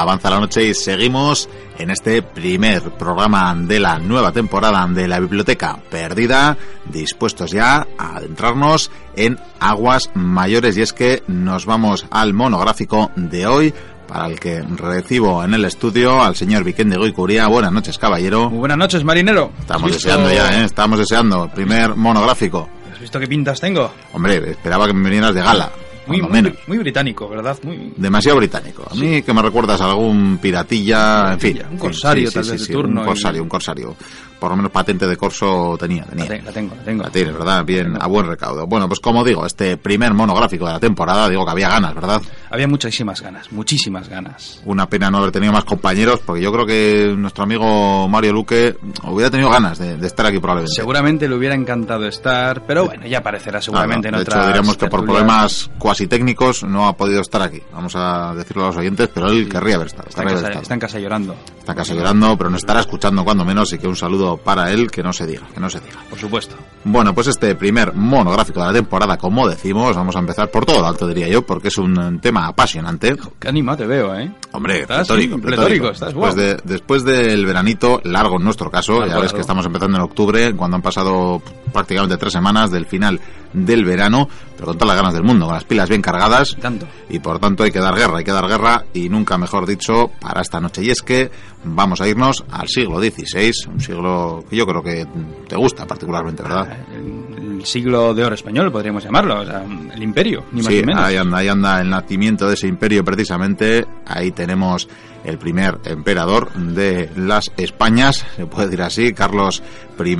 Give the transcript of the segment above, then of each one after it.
avanza la noche y seguimos en este primer programa de la nueva temporada de la Biblioteca Perdida, dispuestos ya a adentrarnos en aguas mayores y es que nos vamos al monográfico de hoy para el que recibo en el estudio al señor Vicente Goicuría. Buenas noches, caballero. Muy buenas noches, marinero. Estamos deseando ya, ¿eh? Estamos deseando. Primer monográfico. ¿Has visto qué pintas tengo? Hombre, esperaba que me vinieras de gala. Muy, muy, muy británico, ¿verdad? Muy... Demasiado británico. A mí que me recuerdas a algún piratilla, en fin. Un corsario, sí, tal sí, vez, sí, de turno Un corsario, y- un corsario. Por lo menos patente de corso tenía, tenía. La, te- la tengo, la tengo. La tienes, ¿verdad? Bien, a buen recaudo. Bueno, pues como digo, este primer monográfico de la temporada, digo que había ganas, ¿verdad? Había muchísimas ganas, muchísimas ganas. Una pena no haber tenido más compañeros, porque yo creo que nuestro amigo Mario Luque hubiera tenido ganas de, de estar aquí probablemente. Seguramente le hubiera encantado estar, pero bueno, ya aparecerá seguramente en de otras hecho, diríamos que por problemas cuasi técnicos no ha podido estar aquí. Vamos a decirlo a los oyentes, pero él querría haber estado. Está en, casa, estado. está en casa llorando. Está en casa llorando, pero nos estará escuchando cuando menos, y que un saludo para él, que no se diga, que no se diga. Por supuesto. Bueno, pues este primer monográfico de la temporada, como decimos, vamos a empezar por todo lo alto, diría yo, porque es un tema apasionante. Qué ánimo te veo, ¿eh? Hombre, Estás, pletórico, pletórico. pletórico, estás después, de, después del veranito, largo en nuestro caso, Largo, ya ves que estamos empezando en octubre, cuando han pasado prácticamente tres semanas del final del verano, pero con todas las ganas del mundo, con las pilas bien cargadas. Tanto. Y por tanto hay que dar guerra, hay que dar guerra y nunca mejor dicho para esta noche. Y es que vamos a irnos al siglo XVI, un siglo que yo creo que te gusta particularmente, ¿verdad? El, el siglo de oro español, podríamos llamarlo. O sea, el imperio, ni más Sí, ni menos. ahí anda, ahí anda el nacimiento de ese imperio precisamente. Ahí tenemos el primer emperador de las Españas, se puede decir así, Carlos I,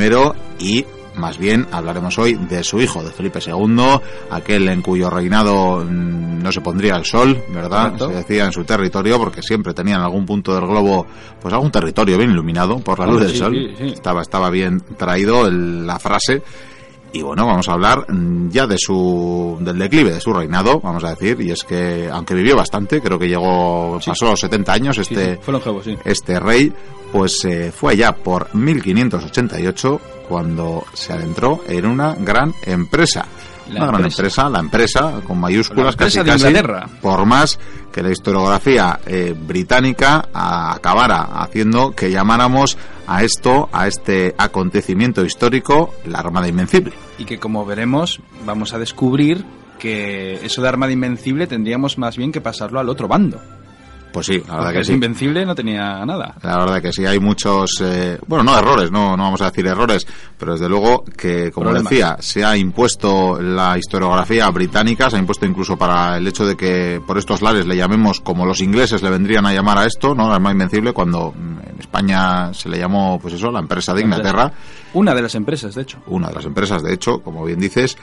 y más bien hablaremos hoy de su hijo, de Felipe II, aquel en cuyo reinado mm, no se pondría el sol, ¿verdad? Correcto. Se decía en su territorio, porque siempre tenía en algún punto del globo, pues algún territorio bien iluminado por la luz Hombre, del sí, sol. sí, sí. Estaba, estaba bien traído el- la frase. Y bueno, vamos a hablar mm, ya de su del declive de su reinado, vamos a decir, y es que aunque vivió bastante, creo que llegó Sí. pasó los 70 años Sí, este sí, fue longevo, sí. este rey, pues eh, fue allá por 1588 cuando se adentró en una gran empresa. La una gran empresa. la empresa con mayúsculas La empresa casi de casi, Inglaterra. por más que la historiografía eh, británica a- acabara haciendo que llamáramos a esto, a este acontecimiento histórico, la Armada Invencible. Y que como veremos, vamos a descubrir que eso de Armada Invencible tendríamos más bien que pasarlo al otro bando. Pues sí, la verdad Porque que es sí. Invencible no tenía nada. La verdad que sí, hay muchos, eh, bueno, no errores, no, no vamos a decir errores, pero desde luego que, como Problemas. decía, se ha impuesto la historiografía británica, se ha impuesto incluso para el hecho de que por estos lares le llamemos como los ingleses le vendrían a llamar a esto, ¿no? La Armada Invencible, cuando mm, en España se le llamó, pues eso, la empresa de Inglaterra, Una de las empresas, de hecho. una de las empresas, de hecho, como bien dices,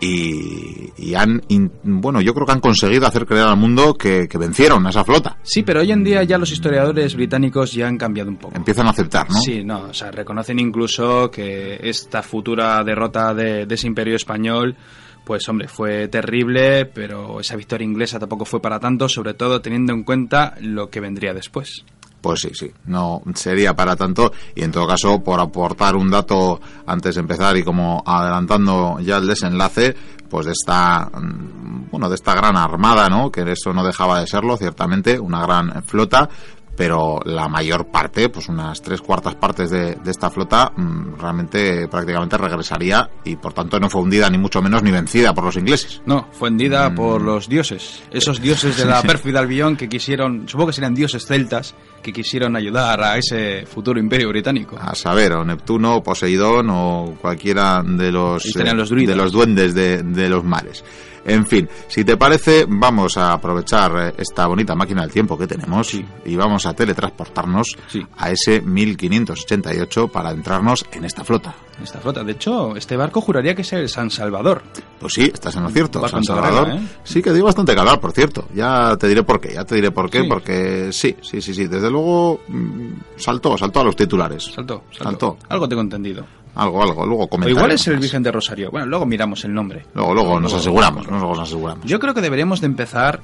y, y han, in- bueno, yo creo que han conseguido hacer creer al mundo que, que vencieron a esa flota. Sí, pero hoy en día ya los historiadores británicos ya han cambiado un poco. Empiezan a aceptar, ¿no? Sí, no, o sea, reconocen incluso que esta futura derrota de, de ese imperio español, pues hombre, fue terrible, pero esa victoria inglesa tampoco fue para tanto, sobre todo teniendo en cuenta lo que vendría después. Pues sí, sí, no sería para tanto. Y en todo caso, por aportar un dato antes de empezar y como adelantando ya el desenlace, pues de esta, mm, bueno, de esta gran armada, ¿no? Que eso no dejaba de serlo, ciertamente, una gran flota. Pero la mayor parte, pues unas tres cuartas partes de, de esta flota, mm, realmente prácticamente regresaría y por tanto no fue hundida ni mucho menos ni vencida por los ingleses. No, fue hendida por los dioses. Esos dioses de la pérfida Albión que quisieron, supongo que serían dioses celtas, que quisieron ayudar a ese futuro imperio británico. a saber, o Neptuno, o Poseidón, o cualquiera de los, eh, de los duendes de, de los mares. En fin, si te parece, vamos a aprovechar eh, esta bonita máquina del tiempo que tenemos Sí. y vamos a teletransportarnos Sí. a ese 1588 para entrarnos en esta flota. Esta flota. De hecho, este barco juraría que es el San Salvador. Pues sí, estás en lo cierto, San Salvador. ¿eh? Sí, que dio bastante calor, por cierto. Ya te diré por qué, ya te diré por qué, Sí. porque sí, sí, sí, sí. Desde luego mm, saltó, saltó a los titulares. Saltó, saltó. Saltó. Algo tengo entendido. Algo, algo, luego O comentaremos. igual es el Virgen de Rosario. Bueno, luego miramos el nombre. Luego, luego nos aseguramos, luego nos aseguramos. Yo creo que deberíamos de empezar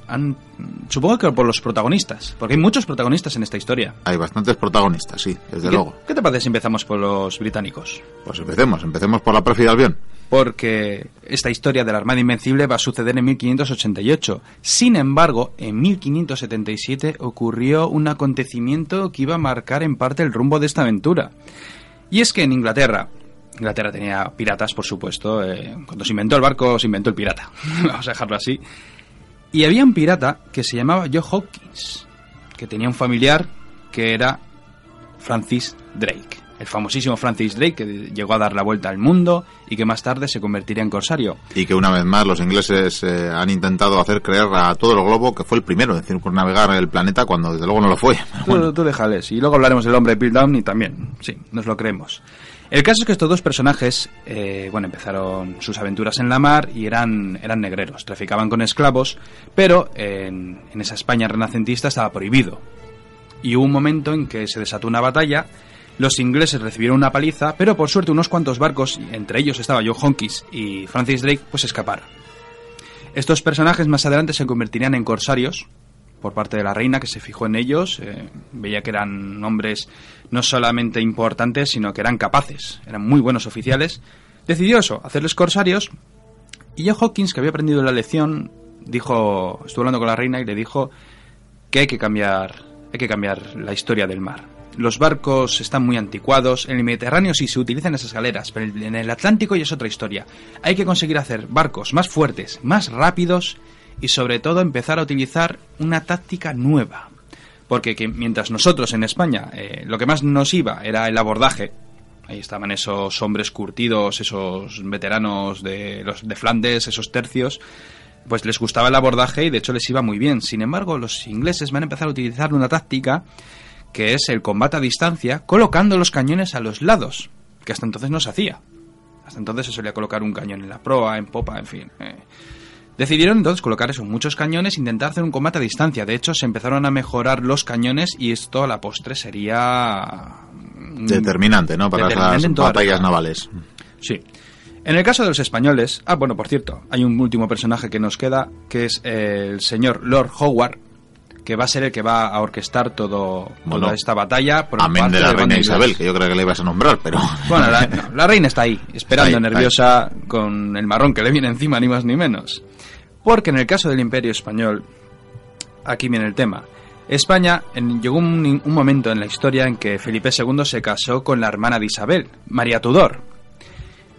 supongo que por los protagonistas, porque hay muchos protagonistas en esta historia. Hay bastantes protagonistas, sí, desde ¿Qué, luego. ¿Qué te parece si empezamos por los británicos? Pues empecemos, empecemos por la pérfida Albión. Porque esta historia de la Armada Invencible va a suceder en 1588. Sin embargo, en 1577 ocurrió un acontecimiento que iba a marcar en parte el rumbo de esta aventura. Y es que en Inglaterra, Inglaterra tenía piratas, por supuesto. eh, cuando se inventó el barco, se inventó el pirata. Vamos a dejarlo así. Y había un pirata que se llamaba Joe Hawkins, que tenía un familiar que era Francis Drake. El famosísimo Francis Drake que llegó a dar la vuelta al mundo y que más tarde se convertiría en corsario. Y que una vez más los ingleses eh, han intentado hacer creer a todo el globo que fue el primero en circunnavegar el planeta cuando desde luego no lo fue. Tú, tú déjales. Y luego hablaremos del hombre Bill Down y también, sí, nos lo creemos. El caso es que estos dos personajes, eh, bueno, empezaron sus aventuras en la mar y eran, eran negreros, traficaban con esclavos, pero en, en esa España renacentista estaba prohibido. Y hubo un momento en que se desató una batalla, los ingleses recibieron una paliza, pero por suerte unos cuantos barcos, entre ellos estaba Joe Honkis y Francis Drake, pues escaparon. Estos personajes más adelante se convertirían en corsarios por parte de la reina que se fijó en ellos, eh, veía que eran hombres no solamente importantes, sino que eran capaces, eran muy buenos oficiales. Decidió eso, hacerles corsarios, y Joe Hawkins, que había aprendido la lección, dijo, estuvo hablando con la reina y le dijo que hay que cambiar, hay que cambiar la historia del mar. Los barcos están muy anticuados. En el Mediterráneo sí se utilizan esas galeras, pero en el Atlántico ya es otra historia. Hay que conseguir hacer barcos más fuertes, más rápidos y sobre todo empezar a utilizar una táctica nueva. Porque que mientras nosotros en España eh, lo que más nos iba era el abordaje, ahí estaban esos hombres curtidos, esos veteranos de, los, de Flandes, esos tercios, pues les gustaba el abordaje y de hecho les iba muy bien. Sin embargo, los ingleses van a empezar a utilizar una táctica que es el combate a distancia, colocando los cañones a los lados, que hasta entonces no se hacía. Hasta entonces se solía colocar un cañón en la proa, en popa, en fin. Eh. Decidieron entonces colocar esos muchos cañones e intentar hacer un combate a distancia. De hecho, se empezaron a mejorar los cañones y esto a la postre sería... Determinante, ¿no? Para Determinante las batallas navales. Sí. En el caso de los españoles, ah, bueno, por cierto, hay un último personaje que nos queda, que es el señor Lord Howard, que va a ser el que va a orquestar todo, Bueno, toda esta batalla. Por Amén de la reina. Isabel, que yo creo que le ibas a nombrar, pero... Bueno, la, no, la reina está ahí, esperando, Está ahí, nerviosa, con el marrón que le viene encima, ni más ni menos. Porque en el caso del Imperio Español, aquí viene el tema. España en- llegó un, un momento en la historia en que Felipe II se casó con la hermana de Isabel, María Tudor.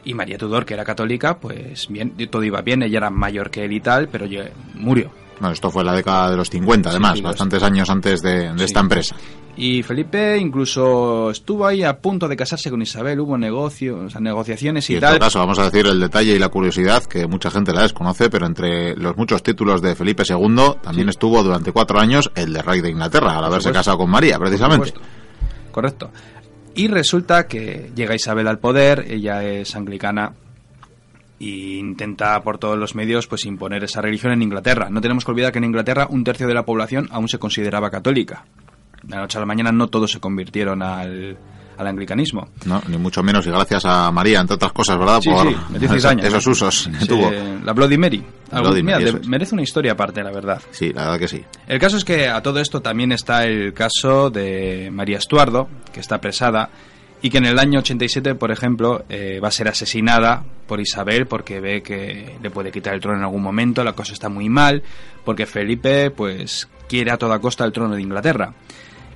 Y María Tudor, que era católica, pues bien, todo iba bien, ella era mayor que él y tal, pero murió. Esto fue la década de los 50, además, sí, bastantes años antes de, de Sí. esta empresa. Y Felipe incluso estuvo ahí a punto de casarse con Isabel, hubo negocios, o sea, negociaciones y Y en tal. todo caso, vamos a decir el detalle y la curiosidad, que mucha gente la desconoce, pero entre los muchos títulos de Felipe II también Sí. estuvo durante cuatro años el de rey de Inglaterra, al haberse casado con María, precisamente. Correcto. Y resulta que llega Isabel al poder, ella es anglicana e intenta por todos los medios pues imponer esa religión en Inglaterra. No tenemos que olvidar que en Inglaterra un tercio de la población aún se consideraba católica. De la noche a la mañana no todos se convirtieron al, al anglicanismo. No, ni mucho menos, y gracias a María, entre otras cosas, ¿verdad? Sí, Por sí, metió esos, usos que Sí, tuvo. La Bloody Mary. Bloody mira, Mary, merece una historia aparte, la verdad. Sí, la verdad que sí. El caso es que a todo esto también está el caso de María Estuardo, que está apresada y que en el año 87, por ejemplo, eh, va a ser asesinada por Isabel porque ve que le puede quitar el trono en algún momento, la cosa está muy mal, porque Felipe pues quiere a toda costa el trono de Inglaterra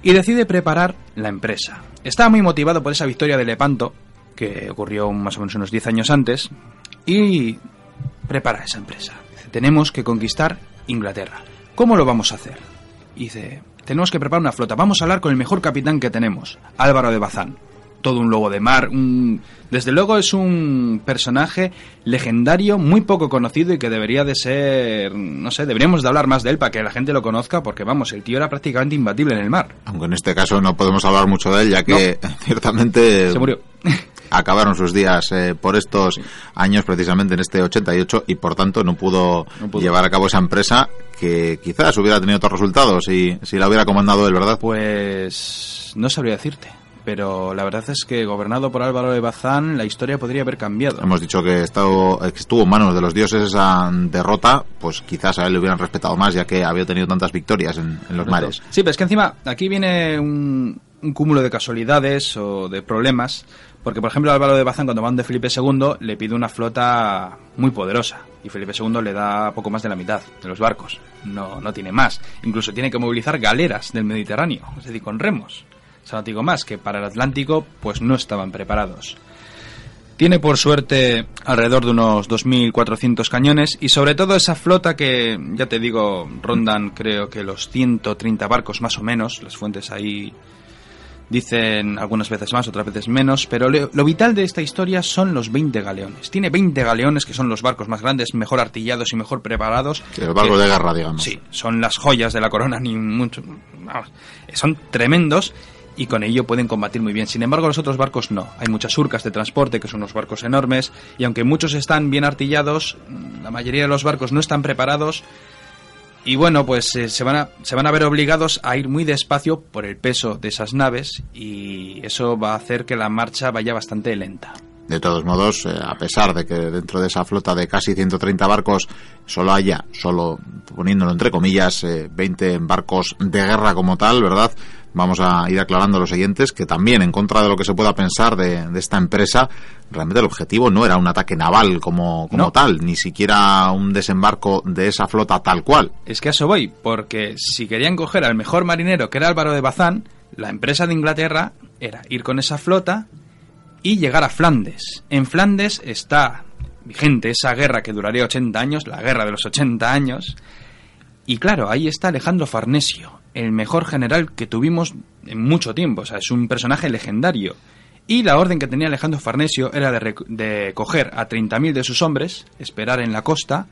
y decide preparar la empresa. Estaba muy motivado por esa victoria de Lepanto, que ocurrió más o menos unos 10 años antes, y prepara esa empresa. Dice, tenemos que conquistar Inglaterra. ¿Cómo lo vamos a hacer? Dice, tenemos que preparar una flota. Vamos a hablar con el mejor capitán que tenemos, Álvaro de Bazán. Todo un lobo de mar. un- Desde luego es un personaje legendario, muy poco conocido y que debería de ser, no sé, deberíamos de hablar más de él para que la gente lo conozca, porque vamos, el tío era prácticamente imbatible en el mar. Aunque en este caso no podemos hablar mucho de él, ya que ciertamente Se murió. acabaron sus días eh, por estos años, precisamente en este 88, y por tanto no pudo, No pudo. llevar a cabo esa empresa que quizás hubiera tenido otros resultados si, si la hubiera comandado él, ¿verdad? Pues no sabría decirte. Pero la verdad es que gobernado por Álvaro de Bazán la historia podría haber cambiado. Hemos dicho que, estado, que estuvo en manos de los dioses esa derrota, pues quizás a él le hubieran respetado más ya que había tenido tantas victorias en, los mares. Sí, pero es que encima aquí viene un, un cúmulo de casualidades o de problemas, porque por ejemplo Álvaro de Bazán cuando van de Felipe II le pide una flota muy poderosa y Felipe II le da poco más de la mitad de los barcos, no, no tiene más, incluso tiene que movilizar galeras del Mediterráneo, es decir, con remos. Sea, no digo más, que para el Atlántico pues no estaban preparados. Tiene por suerte alrededor de unos 2.400 cañones y sobre todo esa flota que, ya te digo, rondan creo que los 130 barcos más o menos, las fuentes ahí dicen algunas veces más, otras veces menos, pero lo, vital de esta historia son los 20 galeones. Tiene 20 galeones que son los barcos más grandes, mejor artillados y mejor preparados. el barco de guerra, digamos. Sí, son las joyas de la corona, ni mucho. son tremendos y con ello pueden combatir muy bien. Sin embargo, los otros barcos no. Hay muchas surcas de transporte, que son unos barcos enormes, y aunque muchos están bien artillados, la mayoría de los barcos no están preparados. Y bueno, pues eh, se, van a, se van a ver obligados a ir muy despacio por el peso de esas naves y eso va a hacer que la marcha vaya bastante lenta. De todos modos, eh, a pesar de que dentro de esa flota de casi 130 barcos solo haya, solo poniéndolo entre comillas, 20 eh, barcos de guerra como tal, ¿verdad? Vamos a ir aclarando a los siguientes que también, en contra de lo que se pueda pensar de, esta empresa, realmente el objetivo no era un ataque naval como, como tal, ni siquiera un desembarco de esa flota tal cual. Es que a eso voy, porque si querían coger al mejor marinero, que era Álvaro de Bazán, la empresa de Inglaterra era ir con esa flota y llegar a Flandes. En Flandes está vigente esa guerra que duraría 80 años, la guerra de los 80 años, y claro, ahí está Alejandro Farnesio, el mejor general que tuvimos en mucho tiempo. O sea, es un personaje legendario. Y la orden que tenía Alejandro Farnesio era de, de coger a 30.000 de sus hombres, esperar en la costa,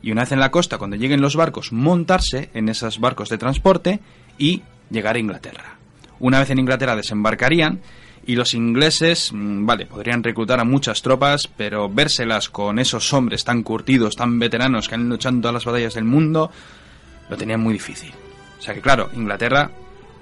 y una vez en la costa, cuando lleguen los barcos, montarse en esos barcos de transporte y llegar a Inglaterra. Una vez en Inglaterra desembarcarían y los ingleses, mm, vale, podrían reclutar a muchas tropas, pero vérselas con esos hombres tan curtidos, tan veteranos que han luchado en todas las batallas del mundo, lo tenían muy difícil. O sea que claro, Inglaterra,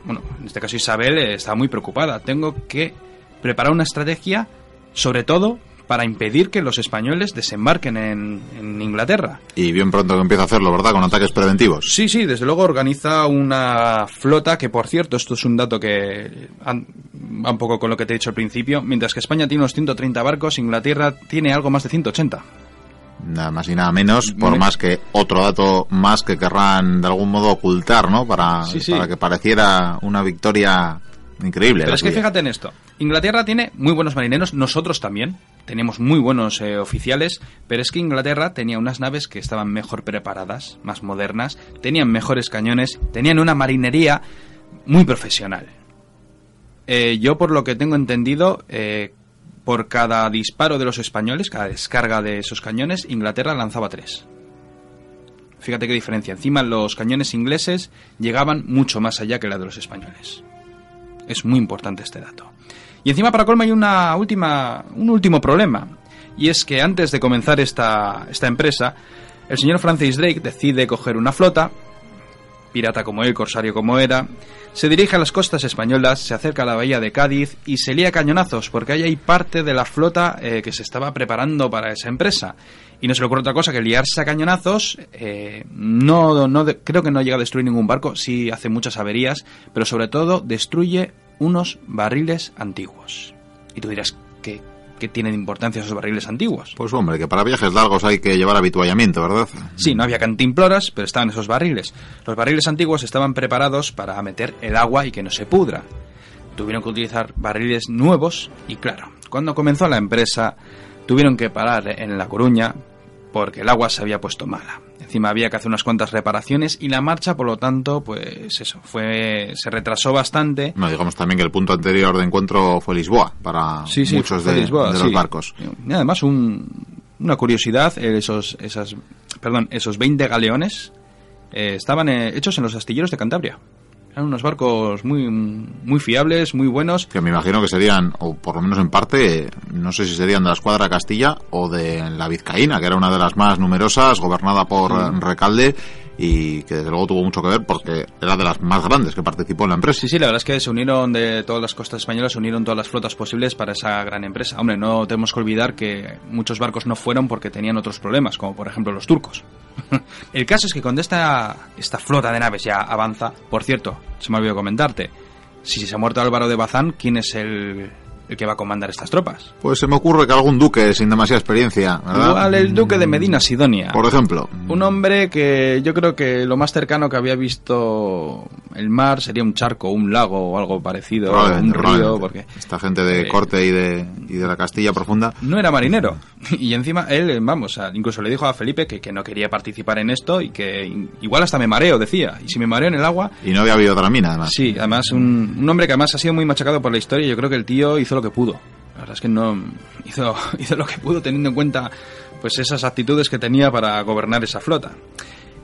bueno, en este caso Isabel eh, está muy preocupada. Tengo que preparar una estrategia, sobre todo para impedir que los españoles desembarquen en, Inglaterra. Y bien pronto que empieza a hacerlo, ¿verdad? Con ataques preventivos. Sí, sí, desde luego organiza una flota que, por cierto, esto es un dato que va un poco con lo que te he dicho al principio, mientras que España tiene unos 130 barcos, Inglaterra tiene algo más de 180 nada más y nada menos, por más que otro dato más que querrán de algún modo ocultar, ¿no? Para, para que pareciera una victoria increíble. Pero es que fíjate en esto. Inglaterra tiene muy buenos marineros, nosotros también. Tenemos muy buenos eh, oficiales, pero es que Inglaterra tenía unas naves que estaban mejor preparadas, más modernas, tenían mejores cañones, tenían una marinería muy profesional. Eh, yo, por lo que tengo entendido, eh, por cada disparo de los españoles, cada descarga de esos cañones, Inglaterra lanzaba tres. Fíjate qué diferencia. Encima los cañones ingleses llegaban mucho más allá que la de los españoles. Es muy importante este dato. Y encima para colma hay una última, un último problema. Y es que antes de comenzar esta, esta empresa, el señor Francis Drake decide coger una flota, pirata como él, corsario como era, se dirige a las costas españolas, se acerca a la bahía de Cádiz y se lía cañonazos, porque ahí hay parte de la flota eh, que se estaba preparando para esa empresa. Y no se le ocurre otra cosa que liarse a cañonazos. Eh, no, no creo que no llega a destruir ningún barco, sí hace muchas averías, pero sobre todo destruye unos barriles antiguos. Y tú dirás, ¿qué, que tienen importancia esos barriles antiguos. Pues hombre, que para viajes largos hay que llevar habituallamiento, ¿verdad? Sí, no había cantimploras, pero estaban esos barriles. Los barriles antiguos estaban preparados para meter el agua y que no se pudra. Tuvieron que utilizar barriles nuevos y claro, cuando comenzó la empresa tuvieron que parar en La Coruña porque el agua se había puesto mala. Encima había que hacer unas cuantas reparaciones y la marcha, por lo tanto, pues eso, fue se retrasó bastante. No, digamos también que el punto anterior de encuentro fue Lisboa para muchos de, los barcos. Y además, una curiosidad, esos, esas, perdón, esos 20 galeones eh, estaban eh, hechos en los astilleros de Cantabria. Eran unos barcos muy, muy fiables, muy buenos. Que me imagino que serían, o por lo menos en parte, no sé si serían de la escuadra Castilla o de la Vizcaína, que era una de las más numerosas, gobernada por Recalde y que desde luego tuvo mucho que ver porque era de las más grandes que participó en la empresa. Sí, sí, la verdad es que se unieron de todas las costas españolas, se unieron todas las flotas posibles para esa gran empresa. Hombre, no tenemos que olvidar que muchos barcos no fueron porque tenían otros problemas, como por ejemplo los turcos. El caso es que cuando esta, esta flota de naves ya avanza, por cierto, se me olvidó comentarte, si se ha muerto Álvaro de Bazán, ¿quién es el, el que va a comandar estas tropas. Pues se me ocurre que algún duque sin demasiada experiencia, ¿verdad? Igual el duque de Medina Sidonia. Por ejemplo. Un hombre que yo creo que lo más cercano que había visto el mar sería un charco, un lago o algo parecido, un río, porque esta gente de eh, corte y de, y de la Castilla profunda no era marinero y encima él, vamos, incluso le dijo a Felipe que, que no quería participar en esto y que igual hasta me mareo, decía, y si me mareo en el agua y no había habido otra mina, además. Sí, además un, un hombre que además ha sido muy machacado por la historia. Yo creo que el tío hizo lo que pudo. La verdad es que no hizo, lo que pudo teniendo en cuenta pues esas actitudes que tenía para gobernar esa flota.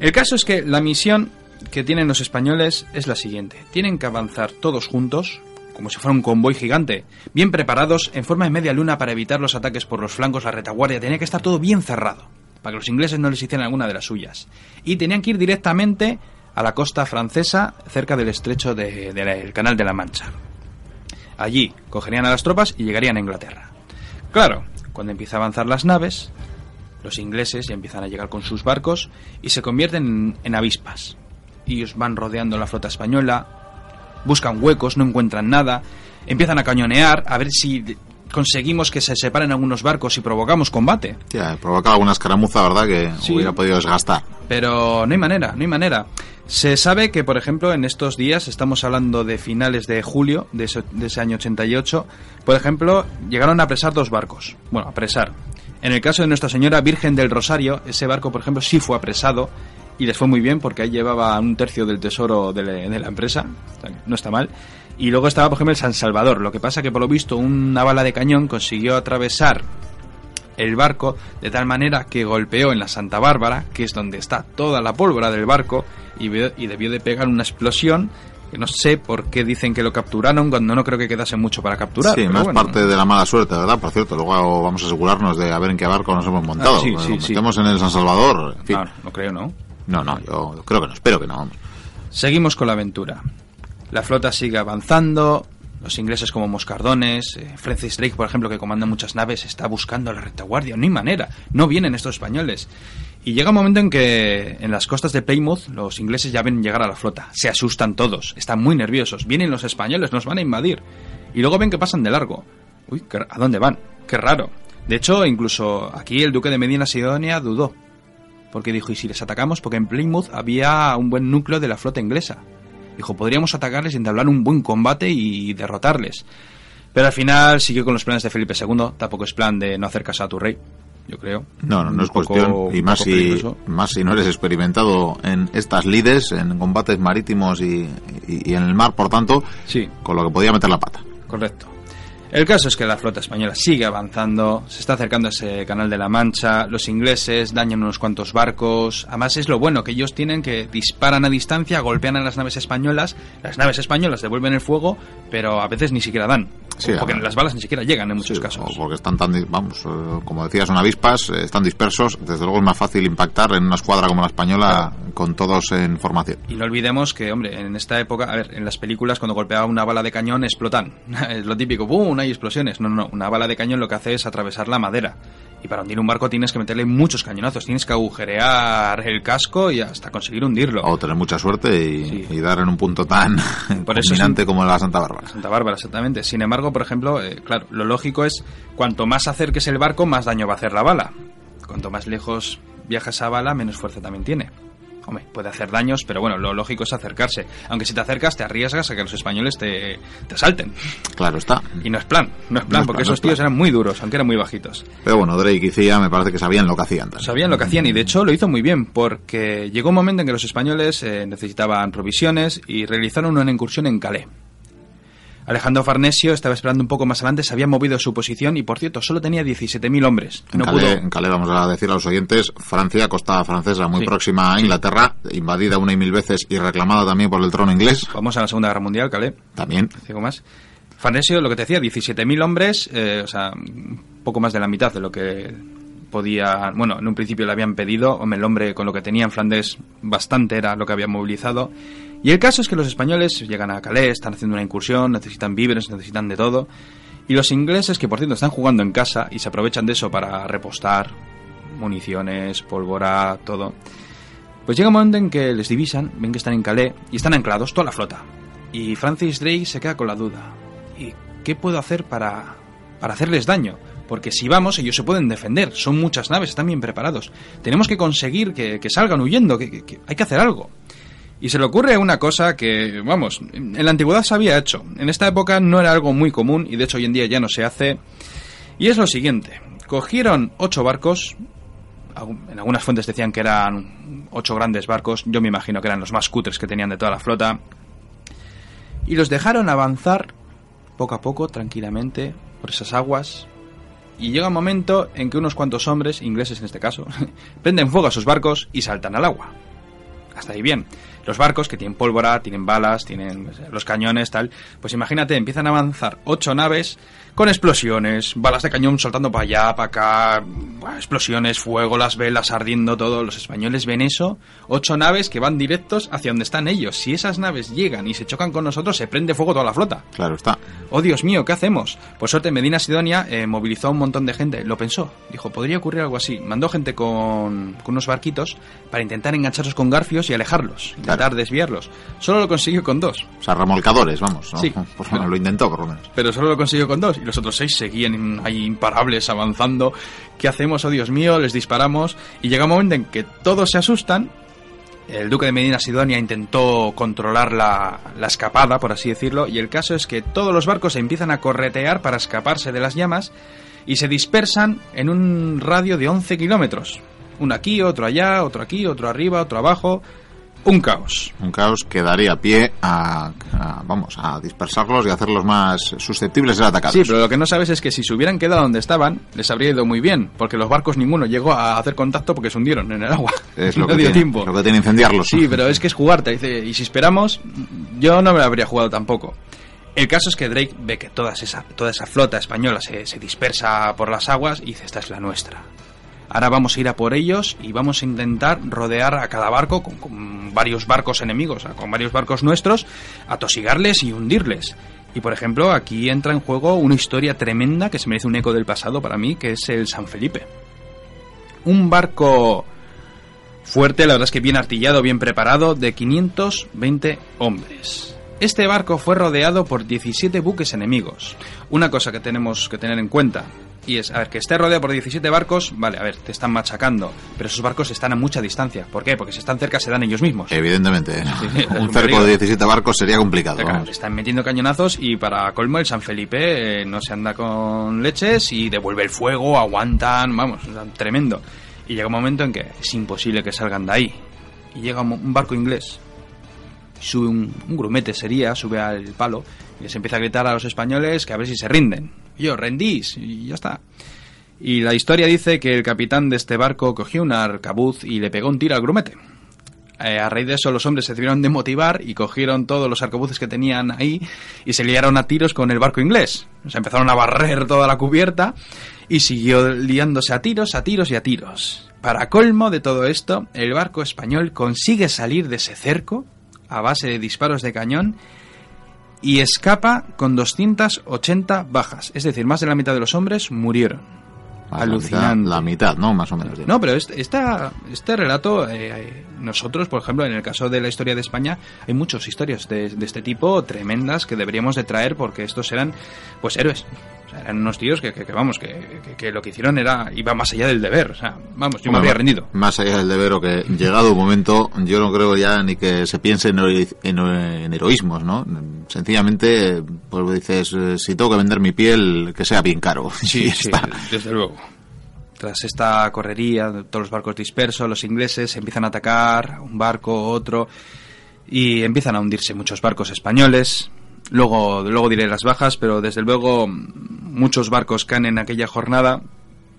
El caso es que la misión que tienen los españoles es la siguiente. Tienen que avanzar todos juntos, como si fuera un convoy gigante, bien preparados, en forma de media luna para evitar los ataques por los flancos, la retaguardia. Tenía que estar todo bien cerrado, para que los ingleses no les hicieran alguna de las suyas. Y tenían que ir directamente a la costa francesa, cerca del estrecho del Canal de la Mancha. Allí cogerían a las tropas y llegarían a Inglaterra. Claro, cuando empieza a avanzar las naves, los ingleses ya empiezan a llegar con sus barcos y se convierten en, avispas. Ellos van rodeando la flota española, buscan huecos, no encuentran nada, empiezan a cañonear a ver si conseguimos que se separen algunos barcos y provocamos combate. Provoca alguna escaramuza, ¿verdad? Que hubiera podido desgastar. Pero no hay manera, no hay manera. Se sabe que, por ejemplo, en estos días, estamos hablando de finales de julio de ese, año 88, por ejemplo, llegaron a apresar dos barcos. Bueno, apresar. En el caso de Nuestra Señora Virgen del Rosario, ese barco, por ejemplo, sí fue apresado y les fue muy bien porque ahí llevaba un tercio del tesoro de, de la empresa. No está mal. Y luego estaba, por ejemplo, el San Salvador. Lo que pasa que, por lo visto, una bala de cañón consiguió atravesar el barco de tal manera que golpeó en la Santa Bárbara, que es donde está toda la pólvora del barco, y, debió de pegar una explosión que no sé por qué dicen que lo capturaron cuando no creo que quedase mucho para capturar. Sí, más parte de la mala suerte, ¿verdad? Por cierto, luego vamos a asegurarnos de a ver en qué barco nos hemos montado. Ah, sí, sí, sí. en el San Salvador. No, no creo, ¿no? No, no, yo creo que no, espero que no. Seguimos con la aventura. La flota sigue avanzando, los ingleses como Moscardones, eh, Francis Drake, por ejemplo, que comanda muchas naves, está buscando la retaguardia. No hay manera, no vienen estos españoles. Y llega un momento en que en las costas de Plymouth los ingleses ya ven llegar a la flota. Se asustan todos, están muy nerviosos. Vienen los españoles, nos van a invadir. Y luego ven que pasan de largo. Uy, ¿a dónde van? Qué raro. De hecho, incluso aquí el duque de Medina Sidonia dudó. Porque dijo, ¿y si les atacamos? Porque en Plymouth había un buen núcleo de la flota inglesa. Dijo, podríamos atacarles y entablar un buen combate y derrotarles. Pero al final siguió con los planes de Felipe II. Tampoco es plan de no hacer caso a tu rey, yo creo. No, no, no es cuestión. Y más si, más si no eres experimentado en estas lides, en combates marítimos y, y, en el mar, por tanto, sí. con lo que podía meter la pata. Correcto. El caso es que la flota española sigue avanzando, se está acercando a ese canal de la Mancha, los ingleses dañan unos cuantos barcos, además es lo bueno que ellos tienen que disparan a distancia, golpean a las naves españolas, las naves españolas devuelven el fuego, pero a veces ni siquiera dan, porque las balas ni siquiera llegan en muchos casos. Porque están tan, vamos, eh, como decías, son avispas, eh, están dispersos, desde luego es más fácil impactar en una escuadra como la española con todos en formación. Y no olvidemos que, hombre, en esta época, a ver, en las películas cuando golpeaba una bala de cañón explotan, es lo típico, ¡pum! hay explosiones. No, no, una bala de cañón lo que hace es atravesar la madera. Y para hundir un barco tienes que meterle muchos cañonazos, tienes que agujerear el casco y hasta conseguir hundirlo. O tener mucha suerte y, dar en un punto tan dominante como la Santa Bárbara. Santa Bárbara, exactamente. Sin embargo, por ejemplo, eh, claro, lo lógico es cuanto más acerques el barco, más daño va a hacer la bala. Cuanto más lejos viaja esa bala, menos fuerza también tiene. Hombre, puede hacer daños, pero bueno, lo lógico es acercarse. Aunque si te acercas, te arriesgas a que los españoles te, te asalten. Claro está. Y no es plan, no es plan, porque esos tíos eran muy duros, aunque eran muy bajitos. Pero bueno, Drake y Cía me parece que sabían lo que hacían. Sabían lo que hacían y de hecho lo hizo muy bien, porque llegó un momento en que los españoles eh, necesitaban provisiones y realizaron una incursión en Calais. Alejandro Farnesio estaba esperando un poco más adelante, se había movido su posición y, por cierto, solo tenía 17.000 hombres. En, Calais, vamos a decir a los oyentes, Francia, costa francesa, muy próxima a Inglaterra, invadida una y mil veces y reclamada también por el trono inglés. Vamos a la Segunda Guerra Mundial, Calais. También. Digo más. Farnesio, lo que te decía, 17.000 hombres, eh, o sea, un poco más de la mitad de lo que podía, bueno, en un principio le habían pedido, hombre, el hombre con lo que tenía en Flandes bastante era lo que había movilizado. Y el caso es que los españoles llegan a Calais, están haciendo una incursión, necesitan víveres, necesitan de todo. Y los ingleses, que por cierto están jugando en casa y se aprovechan de eso para repostar municiones, pólvora, todo. Pues llega un momento en que les divisan, ven que están en Calais y están anclados toda la flota. Y Francis Drake se queda con la duda. ¿Y qué puedo hacer para, para hacerles daño? Porque si vamos, ellos se pueden defender. Son muchas naves, están bien preparados. Tenemos que conseguir que, salgan huyendo, que, que, hay que hacer algo. Y se le ocurre una cosa que, vamos, en la antigüedad se había hecho. En esta época no era algo muy común y de hecho hoy en día ya no se hace. Y es lo siguiente. Cogieron ocho barcos. En algunas fuentes decían que eran ocho grandes barcos. Yo me imagino que eran los más cutres que tenían de toda la flota. Y los dejaron avanzar poco a poco, tranquilamente, por esas aguas, y llega un momento en que unos cuantos hombres, ingleses en este caso, prenden fuego a sus barcos y saltan al agua. Hasta ahí bien. Los barcos que tienen pólvora, tienen balas, tienen los cañones, tal, pues imagínate, empiezan a avanzar ocho naves con explosiones, balas de cañón saltando para allá, para acá, explosiones, fuego, las velas ardiendo todo. Los españoles ven eso, ocho naves que van directos hacia donde están ellos. Si esas naves llegan y se chocan con nosotros, se prende fuego toda la flota. Claro está. Oh Dios mío, ¿qué hacemos? Por suerte, Medina Sidonia eh, movilizó a un montón de gente, lo pensó, dijo, podría ocurrir algo así. Mandó gente con, unos barquitos para intentar engancharlos con garfios y alejarlos, intentar desviarlos. Solo lo consiguió con dos. O sea, remolcadores, vamos. Sí. Pues bueno, lo intentó por lo menos. Pero solo lo consiguió con dos los otros seis seguían ahí imparables avanzando. ¿Qué hacemos? Oh Dios mío, les disparamos y llega un momento en que todos se asustan. El duque de Medina Sidonia intentó controlar la, la escapada, por así decirlo, y el caso es que todos los barcos empiezan a corretear para escaparse de las llamas y se dispersan en un radio de 11 kilómetros. Uno aquí, otro allá, otro aquí, otro arriba, otro abajo un caos. Un caos que daría pie a, vamos, a dispersarlos y hacerlos más susceptibles de ser atacados. Sí, pero lo que no sabes es que si se hubieran quedado donde estaban, les habría ido muy bien, porque los barcos ninguno llegó a hacer contacto porque se hundieron en el agua. Es lo, que, tiene, tiempo. lo que tiene incendiarlos. Sí, pero es que es jugarte. Dice, y si esperamos, yo no me lo habría jugado tampoco. El caso es que Drake ve que toda esa, toda esa flota española se, se dispersa por las aguas y dice, esta es la nuestra. Ahora vamos a ir a por ellos y vamos a intentar rodear a cada barco con, varios barcos enemigos, con varios barcos nuestros, atosigarles y hundirles. Y por ejemplo, aquí entra en juego una historia tremenda que se merece un eco del pasado para mí, que es el San Felipe. Un barco fuerte, la verdad es que bien artillado, bien preparado, de 520 hombres. Este barco fue rodeado por 17 buques enemigos. Una cosa que tenemos que tener en cuenta, y es, a ver, que esté rodeado por 17 barcos, vale, a ver, te están machacando, pero esos barcos están a mucha distancia. ¿Por qué? Porque si están cerca se dan ellos mismos. Evidentemente, un cerco de 17 barcos sería complicado. están metiendo cañonazos y para colmo el San Felipe eh, no se anda con leches y devuelve el fuego, aguantan, vamos, tremendo. Y llega un momento en que es imposible que salgan de ahí. Y llega un barco inglés, sube un, un grumete sería, sube al palo y les empieza a gritar a los españoles que a ver si se rinden yo, rendís, y ya está. Y la historia dice que el capitán de este barco cogió un arcabuz y le pegó un tiro al grumete. Eh, a raíz de eso los hombres se debieron de motivar y cogieron todos los arcabuces que tenían ahí y se liaron a tiros con el barco inglés. Se empezaron a barrer toda la cubierta y siguió liándose a tiros, a tiros y a tiros. Para colmo de todo esto, el barco español consigue salir de ese cerco a base de disparos de cañón y escapa con 280 bajas. Es decir, más de la mitad de los hombres murieron. Alucinante. La mitad, ¿no? Más o menos. No, pero este, este relato, eh, nosotros, por ejemplo, en el caso de la historia de España, hay muchas historias de, de, este tipo tremendas que deberíamos de traer porque estos eran, pues, héroes eran unos tíos que, vamos, que, lo que hicieron era iba más allá del deber. O sea, vamos, yo me había rendido. Más allá del deber, o que llegado un momento, yo no creo ya ni que se piense en, heroísmos, ¿no? Sencillamente, pues dices, si tengo que vender mi piel, que sea bien caro. Sí, sí, desde luego. Tras esta correría, todos los barcos dispersos, los ingleses empiezan a atacar, un barco, otro, y empiezan a hundirse muchos barcos españoles Luego, luego diré las bajas, pero desde luego muchos barcos caen en aquella jornada.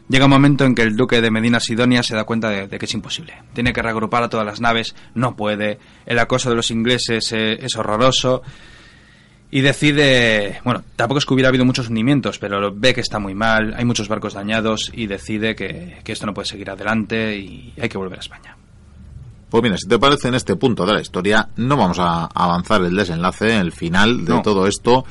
Llega un momento en que el duque de Medina Sidonia se da cuenta de, que es imposible. Tiene que reagrupar a todas las naves, no puede. El acoso de los ingleses es, es horroroso. Y decide, bueno, tampoco es que hubiera habido muchos hundimientos, pero ve que está muy mal, hay muchos barcos dañados y decide que esto no puede seguir adelante y hay que volver a España. Pues mira, si te parece en este punto de la historia, no vamos a avanzar el desenlace, el final de No. todo esto,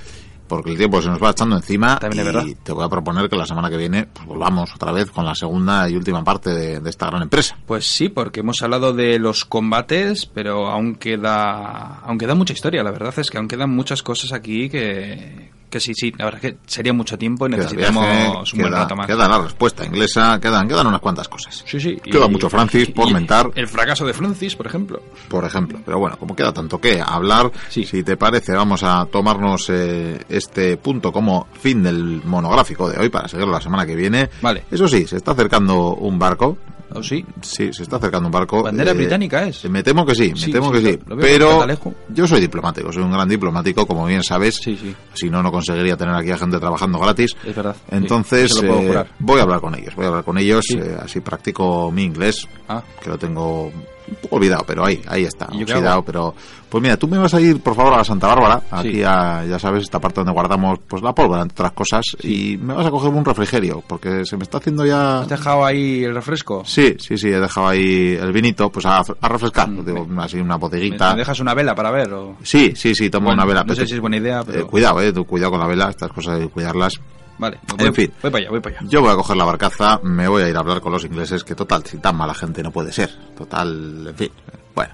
porque el tiempo se nos va echando encima También es y verdad. te voy a proponer que la semana que viene pues, volvamos otra vez con la segunda y última parte de, de esta gran empresa. Pues sí, porque hemos hablado de los combates, pero aún queda, aún queda mucha historia. La verdad es que aún quedan muchas cosas aquí que, que sí, sí, la verdad es que sería mucho tiempo y Queda necesitamos viaje, un buen queda, rato más. queda la respuesta inglesa, quedan, quedan unas cuantas cosas. Sí, sí. Queda mucho Francis por y mentar. El fracaso de Francis, por ejemplo. por ejemplo. Pero bueno, como queda tanto que hablar, Sí. si te parece, vamos a tomarnos eh, este punto como fin del monográfico de hoy para seguirlo la semana que viene. Vale. Eso sí, se está acercando un barco. ¿O sí? Sí, se está acercando un barco. Bandera Eh, británica es. Me temo que sí, me Sí, temo sí, que sí. Pero yo soy diplomático, soy un gran diplomático, como bien sabes. Sí, sí. Si no, no conseguiría tener aquí a gente trabajando gratis. Es verdad. Entonces, eh, voy a hablar con ellos, voy a hablar con ellos, Sí. eh, así practico mi inglés, Ah, que lo tengo un poco olvidado, pero ahí, ahí está, ¿Y yo qué oxidado, pero pues mira, tú me vas a ir por favor a la Santa Bárbara, aquí Sí. a, ya sabes, esta parte donde guardamos pues la pólvora, entre otras cosas, y me vas a coger un refrigerio, porque se me está haciendo ya... ¿Has dejado ahí el refresco? Sí, sí, sí, he dejado ahí el vinito, pues a, a refrescar, Mm, digo, así una ¿Me, bodeguita. me dejas una vela para ver? O... Sí, sí, sí, tomo Bueno, una vela. No sé pero- si es buena idea, pero... eh, cuidado, eh, tú cuidado con la vela, estas cosas que cuidarlas. Vale, En voy, fin. Voy para allá, voy para allá. Yo voy a coger la barcaza, me voy a ir a hablar con los ingleses, que total, si tan mala gente no puede ser. Total, en fin. Bueno,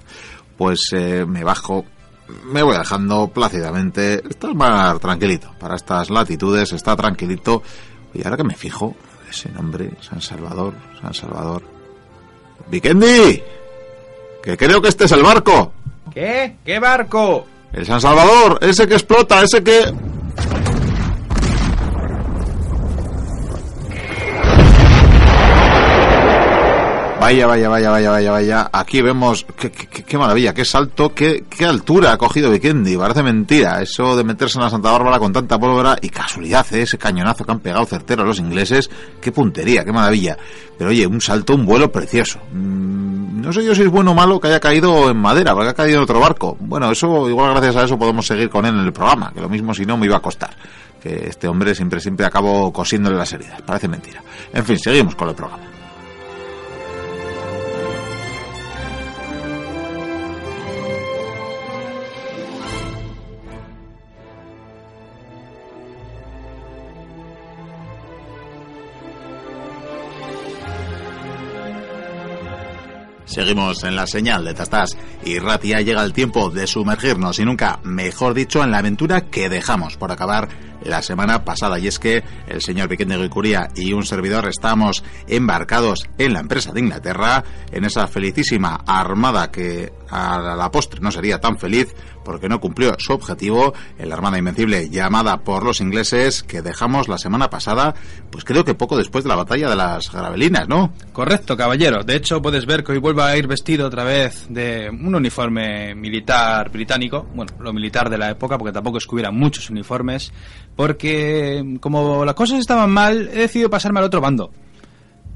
pues eh, me bajo, me voy alejando plácidamente. Está el mar tranquilito. Para estas latitudes está tranquilito. Y ahora que me fijo, ese nombre, San Salvador, San Salvador. ¡Vikendi! Que creo que este es el barco. ¿Qué? ¿Qué barco? El San Salvador, ese que explota, ese que... Vaya, vaya, vaya, vaya, vaya, vaya. Aquí vemos qué, maravilla, qué salto, qué, qué altura ha cogido Vikendi. Parece mentira eso de meterse en la Santa Bárbara con tanta pólvora y casualidad, ¿eh? ese cañonazo que han pegado certero a los ingleses. Qué puntería, qué maravilla. Pero oye, un salto, un vuelo precioso. Mm, no sé yo si es bueno o malo que haya caído en madera, porque ha caído en otro barco. Bueno, eso, igual gracias a eso podemos seguir con él en el programa, que lo mismo si no me iba a costar. Que este hombre siempre, siempre acabo cosiéndole las heridas. Parece mentira. En fin, seguimos con el programa. Seguimos en la señal de Tastás y Ratia llega el tiempo de sumergirnos y nunca, mejor dicho, en la aventura que dejamos por acabar la semana pasada. Y es que el señor de Guicuría y un servidor estamos embarcados en la empresa de Inglaterra, en esa felicísima armada que a la postre no sería tan feliz porque no cumplió su objetivo en la Armada Invencible llamada por los ingleses que dejamos la semana pasada, pues creo que poco después de la batalla de las Gravelinas, ¿no? Correcto, caballero. De hecho, puedes ver que hoy vuelvo a ir vestido otra vez de un uniforme militar británico. Bueno, lo militar de la época, porque tampoco es que hubiera muchos uniformes. Porque, como las cosas estaban mal, he decidido pasarme al otro bando.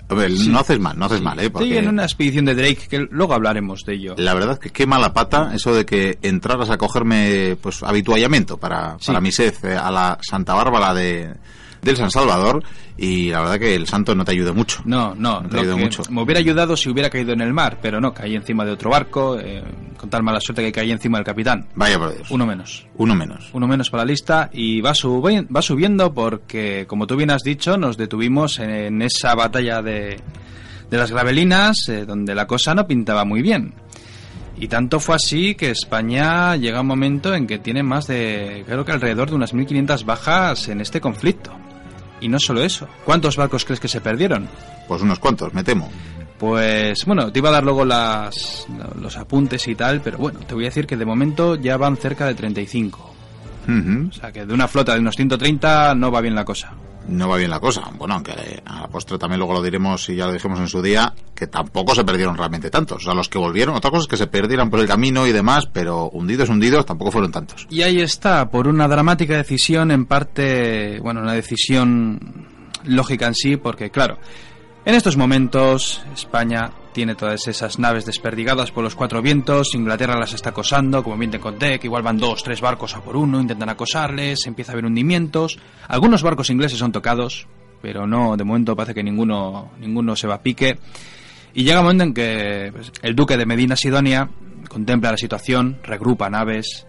A ver, Sí. no haces mal, no haces mal, ¿eh? Estoy Porque en una expedición de Drake, que luego hablaremos de ello. la verdad que qué mala pata eso de que entraras a cogerme, pues, habituallamiento para, Sí. para mi sed eh, a la Santa Bárbara de, del San Salvador y la verdad que el santo no te ayude mucho. No, no, No te mucho. me hubiera ayudado si hubiera caído en el mar, pero no, caí encima de otro barco, eh, con tal mala suerte que caí encima del capitán. Vaya por Dios. Uno menos. Uno menos. Uno menos para la lista y va, subi- va subiendo porque, como tú bien has dicho, nos detuvimos en, en esa batalla de, de las Gravelinas, eh, donde la cosa no pintaba muy bien. Y tanto fue así que España llega a un momento en que tiene más de, creo que alrededor de unas 1.500 bajas en este conflicto. Y no solo eso. ¿Cuántos barcos crees que se perdieron? Pues unos cuantos, me temo. Pues bueno, te iba a dar luego las, los apuntes y tal, pero bueno, te voy a decir que de momento ya van cerca de 35. O sea que de una flota de unos 130 no va bien la cosa. No va bien la cosa. Bueno, aunque a la postre también luego lo diremos y ya lo dijimos en su día, que tampoco se perdieron realmente tantos. O sea, los que volvieron, otra cosa es que se perdieran por el camino y demás, pero hundidos, hundidos, tampoco fueron tantos. Y ahí está, por una dramática decisión, en parte, bueno, una decisión lógica en sí, porque claro, En estos momentos, España tiene todas esas naves desperdigadas por los cuatro vientos, Inglaterra las está acosando, como bien te conté, que igual van dos, tres barcos a por uno, intentan acosarles, empieza a haber hundimientos, algunos barcos ingleses son tocados, pero no, de momento parece que ninguno, ninguno se va a pique, y llega un momento en que pues, el duque de Medina Sidonia contempla la situación, regrupa naves,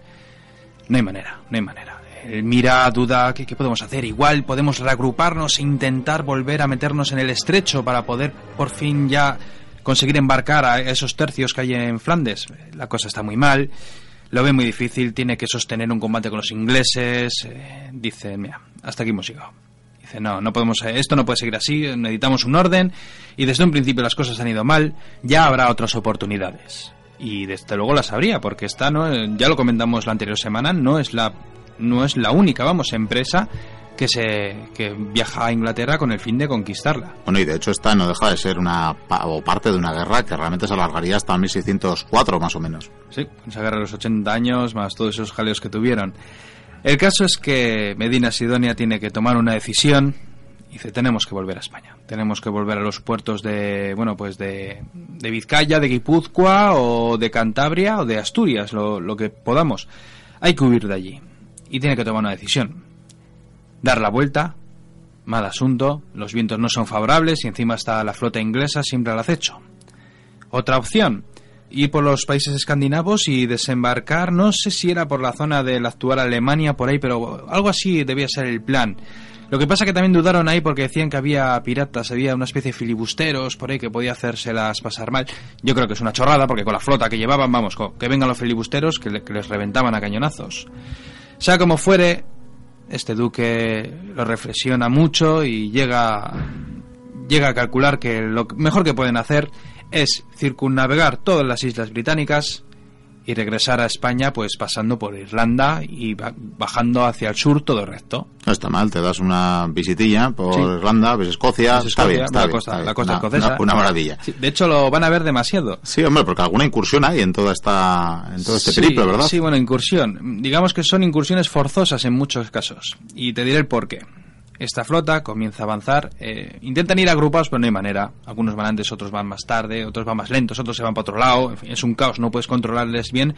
no hay manera, no hay manera. Él mira, duda, ¿qué, ¿qué, podemos hacer? Igual podemos reagruparnos e intentar volver a meternos en el estrecho para poder por fin ya conseguir embarcar a esos tercios que hay en Flandes. La cosa está muy mal, lo ve muy difícil, tiene que sostener un combate con los ingleses. Eh, dice, mira, hasta aquí hemos llegado. Dice, no, no podemos, eh, esto no puede seguir así, necesitamos un orden y desde un principio las cosas han ido mal, ya habrá otras oportunidades. Y desde luego las habría, porque esta, no, ya lo comentamos la anterior semana, no es la no es la única, vamos, empresa que se que viaja a Inglaterra con el fin de conquistarla. Bueno, y de hecho esta no deja de ser una o parte de una guerra que realmente se alargaría hasta 1604 más o menos. Sí, esa guerra de los 80 años más todos esos jaleos que tuvieron. El caso es que Medina Sidonia tiene que tomar una decisión y dice, tenemos que volver a España. Tenemos que volver a los puertos de, bueno, pues de, de Vizcaya, de Guipúzcoa o de Cantabria o de Asturias, lo, lo que podamos. Hay que huir de allí y tiene que tomar una decisión. Dar la vuelta, mal asunto, los vientos no son favorables y encima está la flota inglesa siempre al acecho. Otra opción, ir por los países escandinavos y desembarcar, no sé si era por la zona de la actual Alemania, por ahí, pero algo así debía ser el plan. Lo que pasa que también dudaron ahí porque decían que había piratas, había una especie de filibusteros por ahí que podía hacérselas pasar mal. Yo creo que es una chorrada porque con la flota que llevaban, vamos, que vengan los filibusteros que, le, que les reventaban a cañonazos. Sea como fuere, este duque lo reflexiona mucho y llega, llega a calcular que lo mejor que pueden hacer es circunnavegar todas las islas británicas y regresar a España pues pasando por Irlanda y bajando hacia el sur todo recto. No está mal, te das una visitilla por sí. Irlanda, ves Escocia, está bien, está la, bien, costa, está la costa escocesa. Una, una maravilla. Sí, de hecho lo van a ver demasiado. Sí, hombre, porque alguna incursión hay en toda esta en todo este periplo, ¿verdad? Sí, bueno, incursión. Digamos que son incursiones forzosas en muchos casos y te diré el porqué. Esta flota comienza a avanzar. Eh, intentan ir agrupados, pero no hay manera. Algunos van antes, otros van más tarde, otros van más lentos, otros se van para otro lado. En fin, es un caos, no puedes controlarles bien.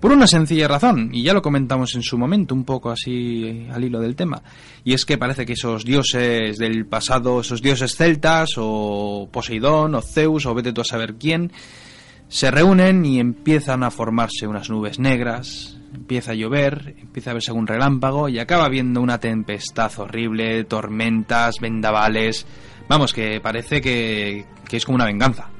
Por una sencilla razón, y ya lo comentamos en su momento, un poco así al hilo del tema. Y es que parece que esos dioses del pasado, esos dioses celtas, o Poseidón, o Zeus, o vete tú a saber quién, se reúnen y empiezan a formarse unas nubes negras, empieza a llover, empieza a verse algún relámpago y acaba viendo una tempestad horrible, tormentas, vendavales. Vamos, que parece que, que es como una venganza.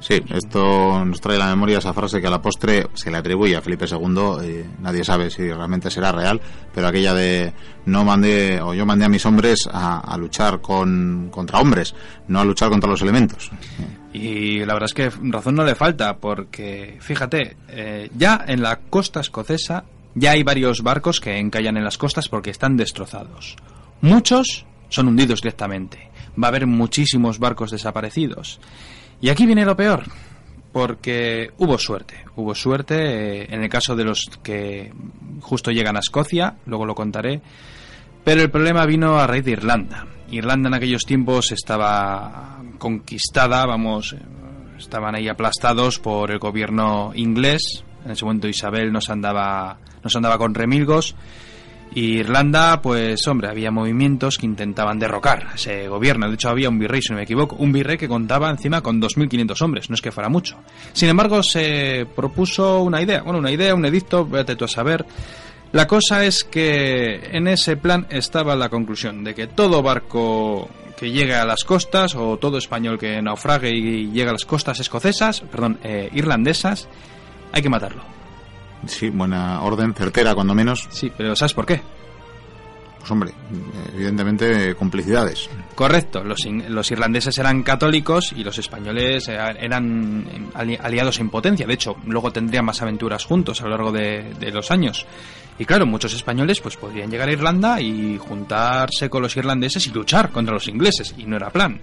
Sí, esto nos trae a la memoria esa frase que a la postre se le atribuye a Felipe II, y nadie sabe si realmente será real, pero aquella de no mandé o yo mandé a mis hombres a, a luchar con, contra hombres, no a luchar contra los elementos. Y la verdad es que razón no le falta, porque fíjate, eh, ya en la costa escocesa ya hay varios barcos que encallan en las costas porque están destrozados. Muchos son hundidos directamente. Va a haber muchísimos barcos desaparecidos. Y aquí viene lo peor, porque hubo suerte. Hubo suerte eh, en el caso de los que justo llegan a Escocia, luego lo contaré. Pero el problema vino a raíz de Irlanda. Irlanda en aquellos tiempos estaba conquistada, vamos, estaban ahí aplastados por el gobierno inglés. En ese momento Isabel nos andaba, nos andaba con remilgos. Y Irlanda, pues hombre, había movimientos que intentaban derrocar ese gobierno. De hecho, había un virrey, si no me equivoco, un virrey que contaba encima con 2.500 hombres, no es que fuera mucho. Sin embargo, se propuso una idea, bueno, una idea, un edicto, vete tú a saber. La cosa es que en ese plan estaba la conclusión de que todo barco que llegue a las costas o todo español que naufrague y llegue a las costas escocesas, perdón, eh, irlandesas, hay que matarlo. Sí, buena orden, certera cuando menos. Sí, pero ¿sabes por qué? Pues hombre, evidentemente complicidades. Correcto, los, los irlandeses eran católicos y los españoles eran aliados en potencia. De hecho, luego tendrían más aventuras juntos a lo largo de, de los años. Y claro, muchos españoles pues podrían llegar a Irlanda y juntarse con los irlandeses y luchar contra los ingleses, y no era plan.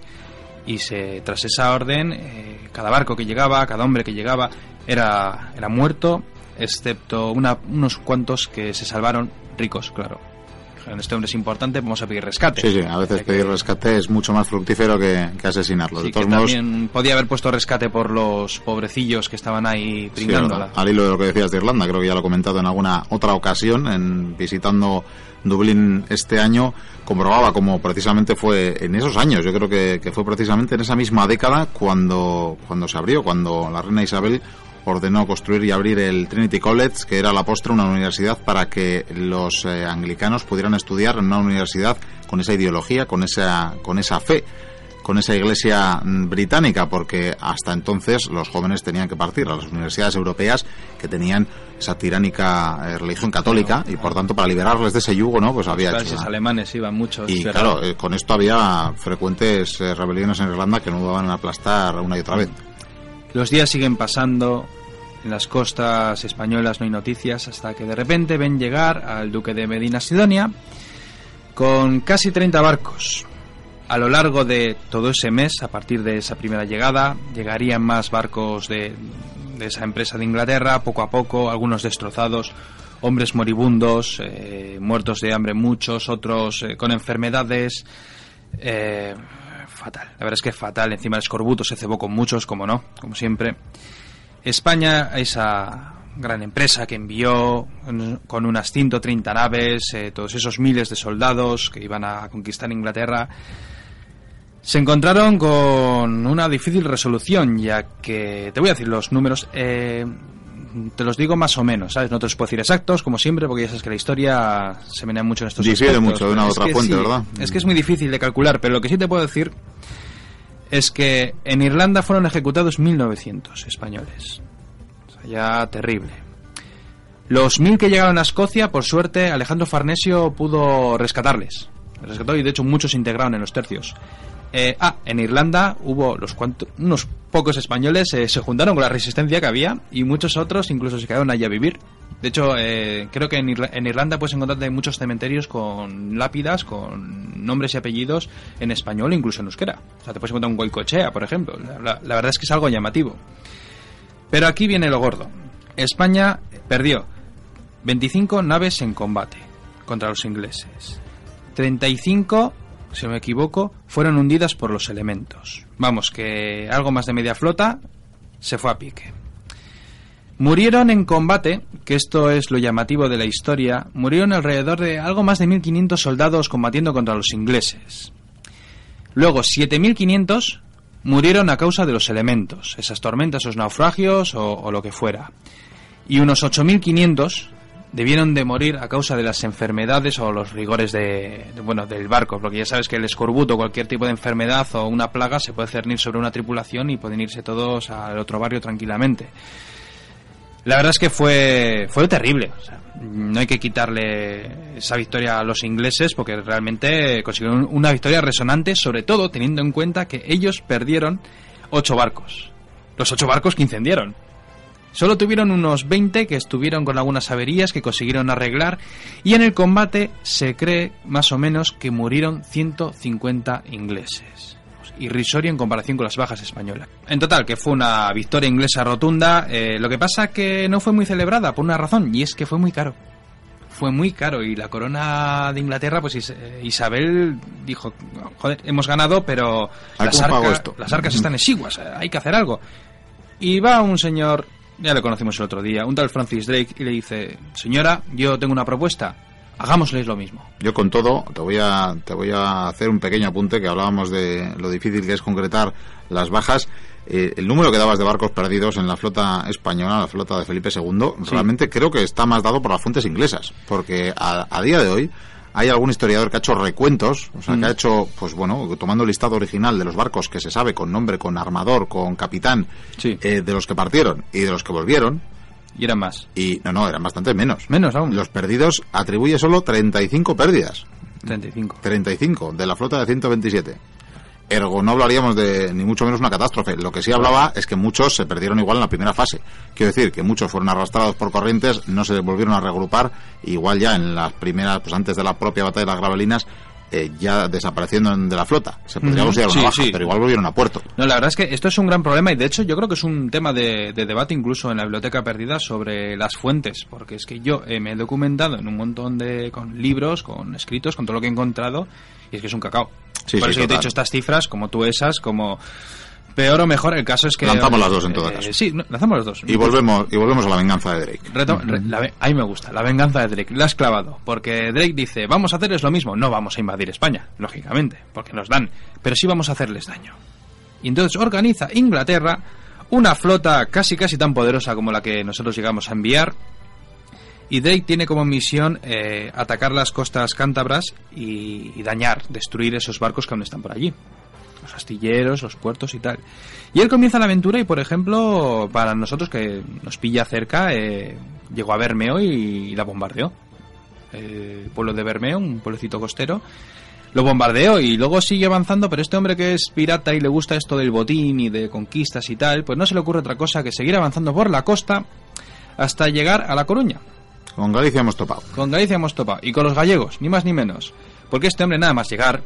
Y se, tras esa orden, eh, cada barco que llegaba, cada hombre que llegaba, era, era muerto, excepto una, unos cuantos que se salvaron, ricos, claro. dijeron, este hombre es importante, vamos a pedir rescate. Sí, sí, a veces pedir rescate es mucho más fructífero que, asesinarlo. de todos modos, también podía haber puesto rescate por los pobrecillos que estaban ahí brindándola. al hilo de lo que decías de Irlanda, creo que ya lo he comentado en alguna otra ocasión, en visitando Dublín este año, comprobaba como precisamente fue en esos años, yo creo que, que fue precisamente en esa misma década cuando, cuando se abrió, cuando la reina Isabel ordenó construir y abrir el Trinity College, que era la postre una universidad para que los eh, anglicanos pudieran estudiar en una universidad con esa ideología, con esa, con esa fe con esa iglesia mm, británica, porque hasta entonces los jóvenes tenían que partir a las universidades europeas que tenían esa tiránica eh, religión católica y por tanto para liberarles de ese yugo, ¿no? Pues había los alemanes iban muchos. Y claro, eh, con esto había frecuentes rebeliones en Irlanda que no dudaban en aplastar una y otra vez. Los días siguen pasando, en las costas españolas no hay noticias hasta que de repente ven llegar al duque de Medina Sidonia con casi 30 barcos. A lo largo de todo ese mes, a partir de esa primera llegada, llegarían más barcos de, esa empresa de Inglaterra, poco a poco, algunos destrozados, hombres moribundos, eh, muertos de hambre muchos, otros eh, con enfermedades. Eh, fatal, la verdad es que fatal. Encima el escorbuto se cebó con muchos, como no, como siempre. España, esa gran empresa que envió con unas 130 naves, eh, todos esos miles de soldados que iban a conquistar Inglaterra, se encontraron con una difícil resolución, ya que, te voy a decir los números, eh, te los digo más o menos, ¿sabes? No te los puedo decir exactos, como siempre, porque ya sabes que la historia se menea mucho en estos Difiere mucho de una u otra fuente, ¿verdad? Es que es muy difícil de calcular, pero lo que sí te puedo decir es que en Irlanda fueron ejecutados 1.900 españoles. Ya terrible. Los 1.000 que llegaron a Escocia, por suerte, Alejandro Farnesio pudo rescatarles. Rescató y de hecho muchos se integraron en los tercios. Eh, ah, en Irlanda hubo los unos pocos españoles eh, se juntaron con la resistencia que había y muchos otros incluso se quedaron allí a vivir. De hecho, eh, creo que en, Irlanda puedes encontrarte muchos cementerios con lápidas, con nombres y apellidos en español, incluso en euskera. O sea, te puedes encontrar un Goicochea, por ejemplo. La, la verdad es que es algo llamativo. Pero aquí viene lo gordo. España perdió 25 naves en combate contra los ingleses. 35, si no me equivoco, fueron hundidas por los elementos. Vamos, que algo más de media flota se fue a pique. Murieron en combate, que esto es lo llamativo de la historia, murieron alrededor de algo más de 1.500 soldados combatiendo contra los ingleses. Luego, 7.500 murieron a causa de los elementos, esas tormentas, esos naufragios o, lo que fuera. Y unos 8.500 debieron de morir a causa de las enfermedades o los rigores de, bueno del barco porque ya sabes que el escorbuto cualquier tipo de enfermedad o una plaga se puede cernir sobre una tripulación y pueden irse todos al otro barrio tranquilamente la verdad es que fue, fue terrible. no hay que quitarle esa victoria a los ingleses porque realmente consiguieron una victoria resonante, sobre todo teniendo en cuenta que ellos perdieron ocho barcos. Los ocho barcos que incendiaron. Solo tuvieron unos 20 que estuvieron con algunas averías que consiguieron arreglar y en el combate se cree más o menos que murieron 150 ingleses irrisorio en comparación con las bajas españolas. En total, que fue una victoria inglesa rotunda, eh, lo que pasa que no fue muy celebrada por una razón, y es que fue muy caro. Fue muy caro y la corona de Inglaterra, pues eh, Isabel dijo, joder, hemos ganado, pero las, las arcas están exiguas, eh, hay que hacer algo. Y va un señor, ya le conocimos el otro día, un tal Francis Drake, y le dice, señora, yo tengo una propuesta, hagámosles lo mismo. Yo con todo te voy a te voy a hacer un pequeño apunte que hablábamos de lo difícil que es concretar las bajas. Eh, el número que dabas de barcos perdidos en la flota española, la flota de Felipe II, realmente creo que está más dado por las fuentes inglesas, porque a, día de hoy hay algún historiador que ha hecho recuentos, o sea, que ha mm. hecho, pues bueno, tomando el listado original de los barcos que se sabe con nombre, con armador, con capitán, eh, de los que partieron y de los que volvieron, y eran más. Y no, no, eran bastante menos. Menos aún. Los perdidos atribuye solo 35 pérdidas. 35. 35 de la flota de 127. Ergo, no hablaríamos de ni mucho menos una catástrofe. Lo que sí hablaba es que muchos se perdieron igual en la primera fase. Quiero decir que muchos fueron arrastrados por corrientes, no se volvieron a regrupar. Igual ya en las primeras, pues antes de la propia batalla de las Gravelinas, eh, ya desapareciendo de la flota. Se podría considerar sí, una baja, sí. pero igual volvieron a puerto. No, la verdad es que esto es un gran problema y de hecho yo creo que es un tema de, de debate incluso en la biblioteca perdida sobre las fuentes, porque es que yo eh, me he documentado en un montón de con libros, con escritos, con todo lo que he encontrado y es que es un cacao. Sí, Por eso yo te he dicho estas cifras, como tú esas, como peor o mejor, el caso es que... Lanzamos las dos en todo eh, caso. Sí, lanzamos las dos. Y volvemos, y volvemos a la venganza de Drake. Re- la ahí me gusta, la venganza de Drake. La has clavado. Porque Drake dice, vamos a hacerles lo mismo. No vamos a invadir España, lógicamente, porque nos dan. Pero sí vamos a hacerles daño. Y entonces organiza Inglaterra una flota casi casi tan poderosa como la que nosotros llegamos a enviar. Y Drake tiene como misión eh, atacar las costas cántabras y, y dañar, destruir esos barcos que aún están por allí. Los astilleros, los puertos y tal. Y él comienza la aventura y, por ejemplo, para nosotros que nos pilla cerca, eh, llegó a Bermeo y, la bombardeó. El pueblo de Bermeo, un pueblecito costero, lo bombardeó y luego sigue avanzando, pero este hombre que es pirata y le gusta esto del botín y de conquistas y tal, pues no se le ocurre otra cosa que seguir avanzando por la costa hasta llegar a La Coruña. Con Galicia hemos topado. Con Galicia hemos topado. Y con los gallegos, ni más ni menos. Porque este hombre nada más llegar,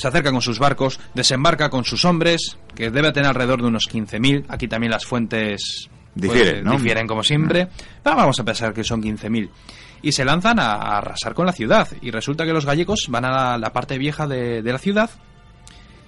se acerca con sus barcos, desembarca con sus hombres, que debe tener alrededor de unos 15.000. Aquí también las fuentes pues, Difieren, ¿no? difieren como siempre. Pero vamos a pensar que son 15.000. Y se lanzan a, arrasar con la ciudad. Y resulta que los gallegos van a la, la parte vieja de, de la ciudad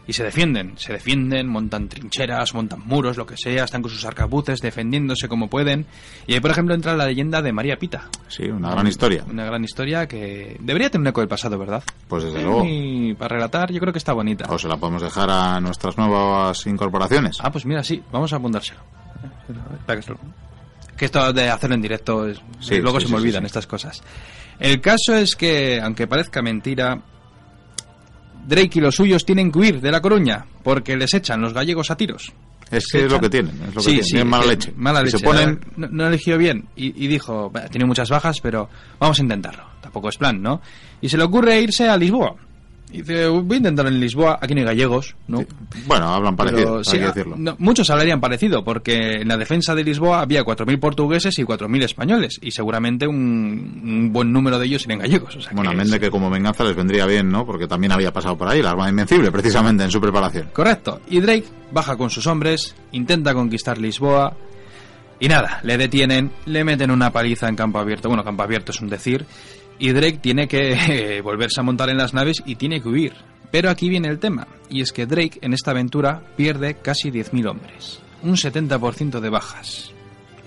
y se defienden, se defienden, montan trincheras, montan muros, lo que sea, están con sus arcabuces defendiéndose como pueden. Y ahí, por ejemplo, entra la leyenda de María Pita. Sí, una gran historia. Una gran historia que debería tener un eco del pasado, ¿verdad? Pues desde luego. Y para relatar, yo creo que está bonita. O se la podemos dejar a nuestras nuevas incorporaciones. Ah, pues mira, sí, vamos a apuntárselo. Espera que, esto, que esto de hacerlo en directo, es, Sí, luego sí, se me olvidan estas cosas. El caso es que, aunque parezca mentira, Drake y los suyos tienen que huir de La Coruña porque les echan los gallegos a tiros. Es que es lo que tienen, es lo que tienen. sí, Tienen mala leche. Mala Y leche. se ponen, no, no eligió bien y, y dijo, "Bah, tiene muchas bajas, pero vamos a intentarlo. Tampoco es plan, ¿no? Y se le ocurre irse a Lisboa. Y dice, voy a intentarlo en Lisboa, aquí no hay gallegos, ¿no? bueno, hablan parecido, Pero hay sí, que ah, decirlo. no, muchos hablarían parecido, porque en la defensa de Lisboa había 4.000 portugueses y 4.000 españoles, y seguramente un, un buen número de ellos serían gallegos. O sea Bueno, amén de que como venganza les vendría bien, ¿no? Porque también había pasado por ahí la arma invencible, precisamente, en su preparación. Correcto. Y Drake baja con sus hombres, intenta conquistar Lisboa, y nada, le detienen, le meten una paliza en campo abierto. Bueno, campo abierto es un decir. Y Drake tiene que eh, volverse a montar en las naves y tiene que huir. Pero aquí viene el tema, y es que Drake en esta aventura pierde casi 10.000 hombres. Un 70% de bajas.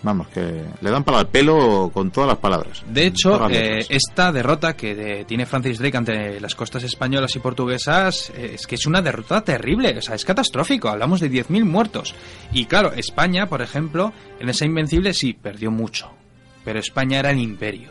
Vamos, que le dan para el pelo con todas las palabras. De hecho, eh, esta derrota que de- tiene Francis Drake ante las costas españolas y portuguesas eh, es que es una derrota terrible, o sea, es catastrófico, hablamos de 10.000 muertos. Y claro, España, por ejemplo, en esa Invencible sí, perdió mucho, pero España era el imperio.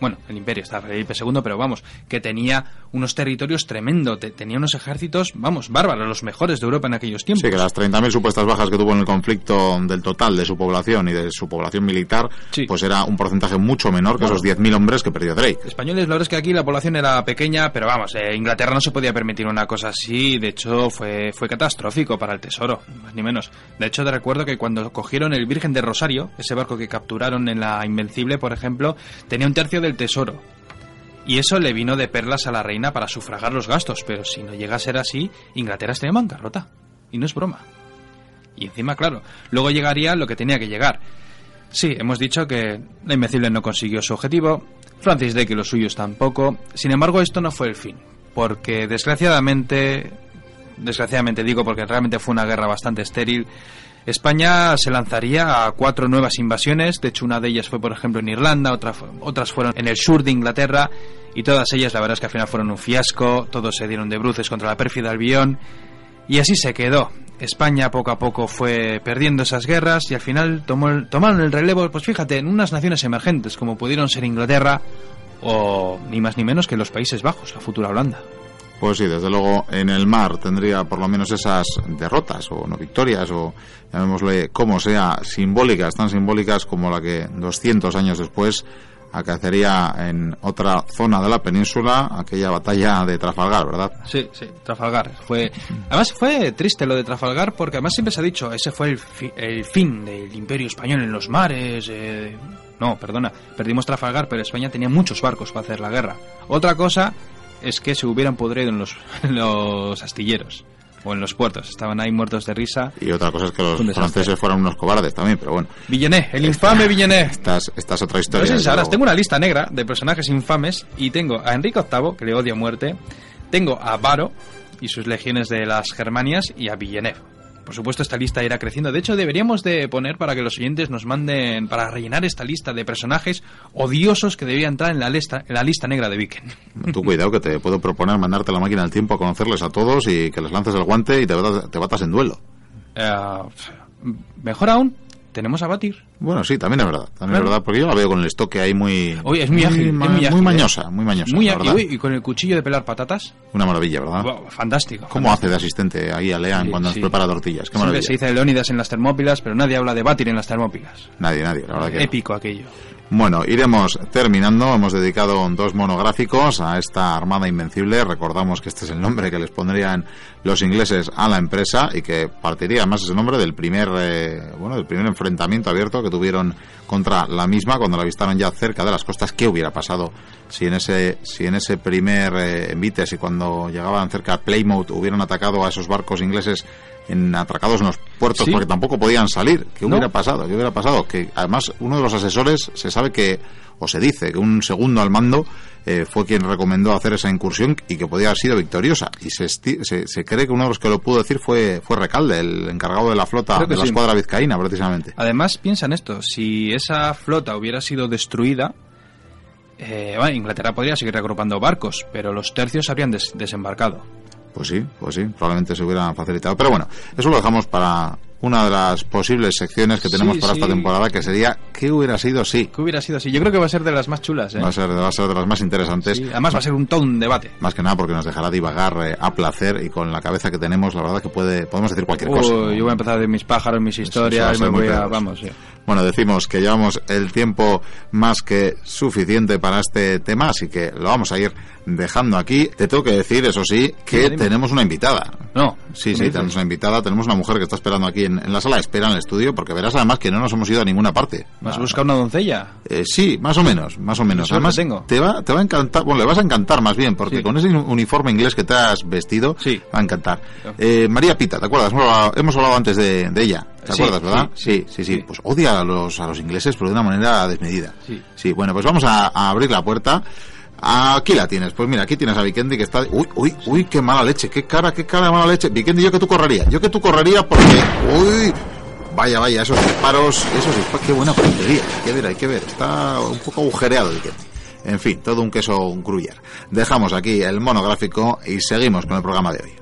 Bueno, el imperio está Felipe II, pero vamos, que tenía unos territorios tremendo, te- tenía unos ejércitos, vamos, bárbaros, los mejores de Europa en aquellos tiempos. Sí, que las 30.000 supuestas bajas que tuvo en el conflicto del total de su población y de su población militar, Sí. pues era un porcentaje mucho menor que Bueno. esos 10.000 hombres que perdió Drake. Españoles, la verdad es que aquí la población era pequeña, pero vamos, eh, Inglaterra no se podía permitir una cosa así, de hecho fue, fue catastrófico para el tesoro, más ni menos. De hecho, te recuerdo que cuando cogieron el Virgen de Rosario, ese barco que capturaron en la Invencible, por ejemplo, tenía un tercio del tesoro. Y eso le vino de perlas a la reina para sufragar los gastos, pero si no llega a ser así, Inglaterra estaría en bancarrota. Y no es broma. Y encima, claro, luego llegaría lo que tenía que llegar. Sí, hemos dicho que la Invencible no consiguió su objetivo, Francis Drake y los suyos tampoco. Sin embargo, esto no fue el fin, porque desgraciadamente, desgraciadamente digo porque realmente fue una guerra bastante estéril, España se lanzaría a cuatro nuevas invasiones, de hecho una de ellas fue por ejemplo en Irlanda, otras fueron en el sur de Inglaterra y todas ellas la verdad es que al final fueron un fiasco, todos se dieron de bruces contra la pérfida Albión y así se quedó. España poco a poco fue perdiendo esas guerras y al final tomó el- tomaron el relevo, pues fíjate, en unas naciones emergentes como pudieron ser Inglaterra o ni más ni menos que los Países Bajos, la futura Holanda. Pues sí, desde luego en el mar tendría por lo menos esas derrotas o no victorias o llamémosle como sea, simbólicas, tan simbólicas como la que 200 años después acaecería en otra zona de la península aquella batalla de Trafalgar, ¿verdad? Sí, sí, Trafalgar. Fue, además fue triste lo de Trafalgar porque además siempre se ha dicho, ese fue el, fi- el fin del imperio español en los mares. eh, No, perdona, perdimos Trafalgar, pero España tenía muchos barcos para hacer la guerra. Otra cosa es que se hubieran podrido en los, astilleros o en los puertos. Estaban ahí muertos de risa. Y otra cosa es que los franceses fueran unos cobardes también, pero bueno, Villeneuve, el infame Villeneuve. esta es, esta es otra No historia. sé si desde sabrás, luego. tengo una lista negra de personajes infames y tengo a Enrique VIII, que le odio a muerte, tengo a Varo y sus legiones de las Germanias y a Villeneuve. Por supuesto, esta lista irá creciendo. De hecho, deberíamos de poner para que los oyentes nos manden para rellenar esta lista de personajes odiosos que deberían entrar en la lista, en la lista negra de Viken. Tú cuidado que te puedo proponer mandarte la máquina del tiempo a conocerles a todos y que les lances el guante y te batas, te batas en duelo. Eh, mejor aún, tenemos a Batir. Bueno, sí, también es verdad. También Claro. es verdad, porque yo la veo con el estoque ahí muy... Oye, es muy ágil, ma- es muy ágil, ¿eh? mañosa, muy mañosa, Muy ágil, y con el cuchillo de pelar patatas. Una maravilla, ¿verdad? Wow, fantástico. ¿Cómo hace de asistente ahí a Lean Sí, cuando sí. nos prepara tortillas? Qué Siempre maravilla. se dice Leónidas en las Termópilas, pero nadie habla de Batir en las Termópilas. Nadie, nadie, la verdad que no. Épico aquello. Bueno, iremos terminando. Hemos dedicado dos monográficos a esta Armada Invencible. Recordamos que este es el nombre que les pondrían los ingleses a la empresa y que partiría además ese nombre del primer, eh, bueno, del primer enfrentamiento abierto que tuvieron contra la misma cuando la avistaron ya cerca de las costas. ¿Qué hubiera pasado si en ese, si en ese primer eh, envite, si cuando llegaban cerca a Plymouth hubieran atacado a esos barcos ingleses en atracados en los puertos Sí. porque tampoco podían salir? ¿Qué No. hubiera pasado? ¿Qué hubiera pasado? Que además uno de los asesores se sabe que, o se dice, que un segundo al mando eh, fue quien recomendó hacer esa incursión y que podía haber sido victoriosa. Y se, se, se cree que uno de los que lo pudo decir fue, fue Recalde, el encargado de la flota de la sí. escuadra vizcaína, precisamente. Además, piensa en esto: si esa flota hubiera sido destruida, eh, bueno, Inglaterra podría seguir reagrupando barcos, pero los tercios habrían des- desembarcado. Pues sí, pues sí, probablemente se hubiera facilitado. Pero bueno, eso lo dejamos para una de las posibles secciones que tenemos Sí, para esta sí. temporada, que sería ¿qué hubiera sido si? ¿Qué hubiera sido así? Yo creo que va a ser de las más chulas, ¿eh? Va a ser, va a ser de las más interesantes. Sí, además, va a ser un todo un debate. Más que nada porque nos dejará divagar eh, a placer y con la cabeza que tenemos, la verdad que puede, podemos decir cualquier cosa. Yo voy a empezar de mis pájaros, mis historias, me voy a. Vamos, sí. Bueno, decimos que llevamos el tiempo más que suficiente para este tema, así que lo vamos a ir dejando aquí. Te tengo que decir, eso sí, que tenemos una invitada. No. Sí, ¿qué sí, dices? tenemos una invitada, tenemos una mujer que está esperando aquí en, en la sala de espera en el estudio, porque verás además que no nos hemos ido a ninguna parte. ¿Me has Ah, buscado una doncella? eh, sí, más o menos, más o menos. Además, tengo. te va, te va a encantar, bueno, le vas a encantar más bien, porque Sí. con ese uniforme inglés que te has vestido, Sí. va a encantar. Eh, María Pita, ¿te acuerdas? Hemos hablado, hemos hablado antes de, de ella, ¿te Sí, acuerdas, verdad? sí, Sí, sí. Pues odia a los, a los ingleses, pero de una manera desmedida. Sí. Sí, bueno, pues vamos a, a abrir la puerta. Aquí la tienes, pues mira, aquí tienes a Vikendi que está... Uy, uy, uy, qué mala leche, qué cara, qué cara de mala leche. Vikendi, yo que tú correría, yo que tú correría porque... Uy, vaya, vaya, esos disparos, esos disparos, qué buena puntería, hay que ver, hay que ver, está un poco agujereado Vikendi. En fin, todo un queso un gruyère. Dejamos aquí el monográfico y seguimos con el programa de hoy.